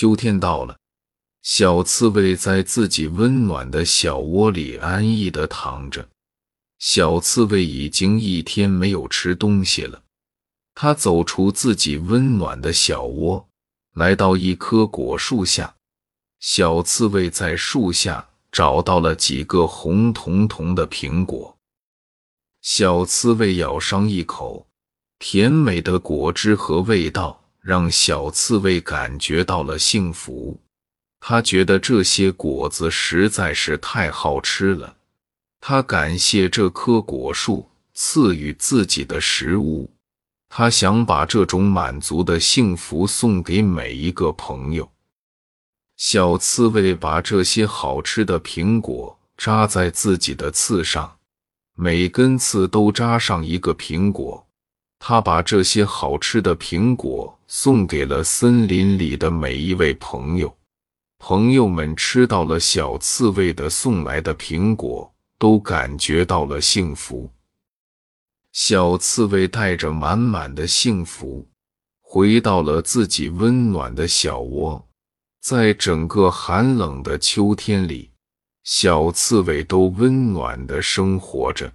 秋天到了，小刺猬在自己温暖的小窝里安逸地躺着。小刺猬已经一天没有吃东西了。它走出自己温暖的小窝，来到一棵果树下。小刺猬在树下找到了几个红彤彤的苹果。小刺猬咬上一口，甜美的果汁和味道让小刺猬感觉到了幸福。他觉得这些果子实在是太好吃了。他感谢这棵果树赐予自己的食物。他想把这种满足的幸福送给每一个朋友。小刺猬把这些好吃的苹果扎在自己的刺上，每根刺都扎上一个苹果。他把这些好吃的苹果送给了森林里的每一位朋友。朋友们吃到了小刺猬的送来的苹果，都感觉到了幸福。小刺猬带着满满的幸福，回到了自己温暖的小窝。在整个寒冷的秋天里，小刺猬都温暖的生活着。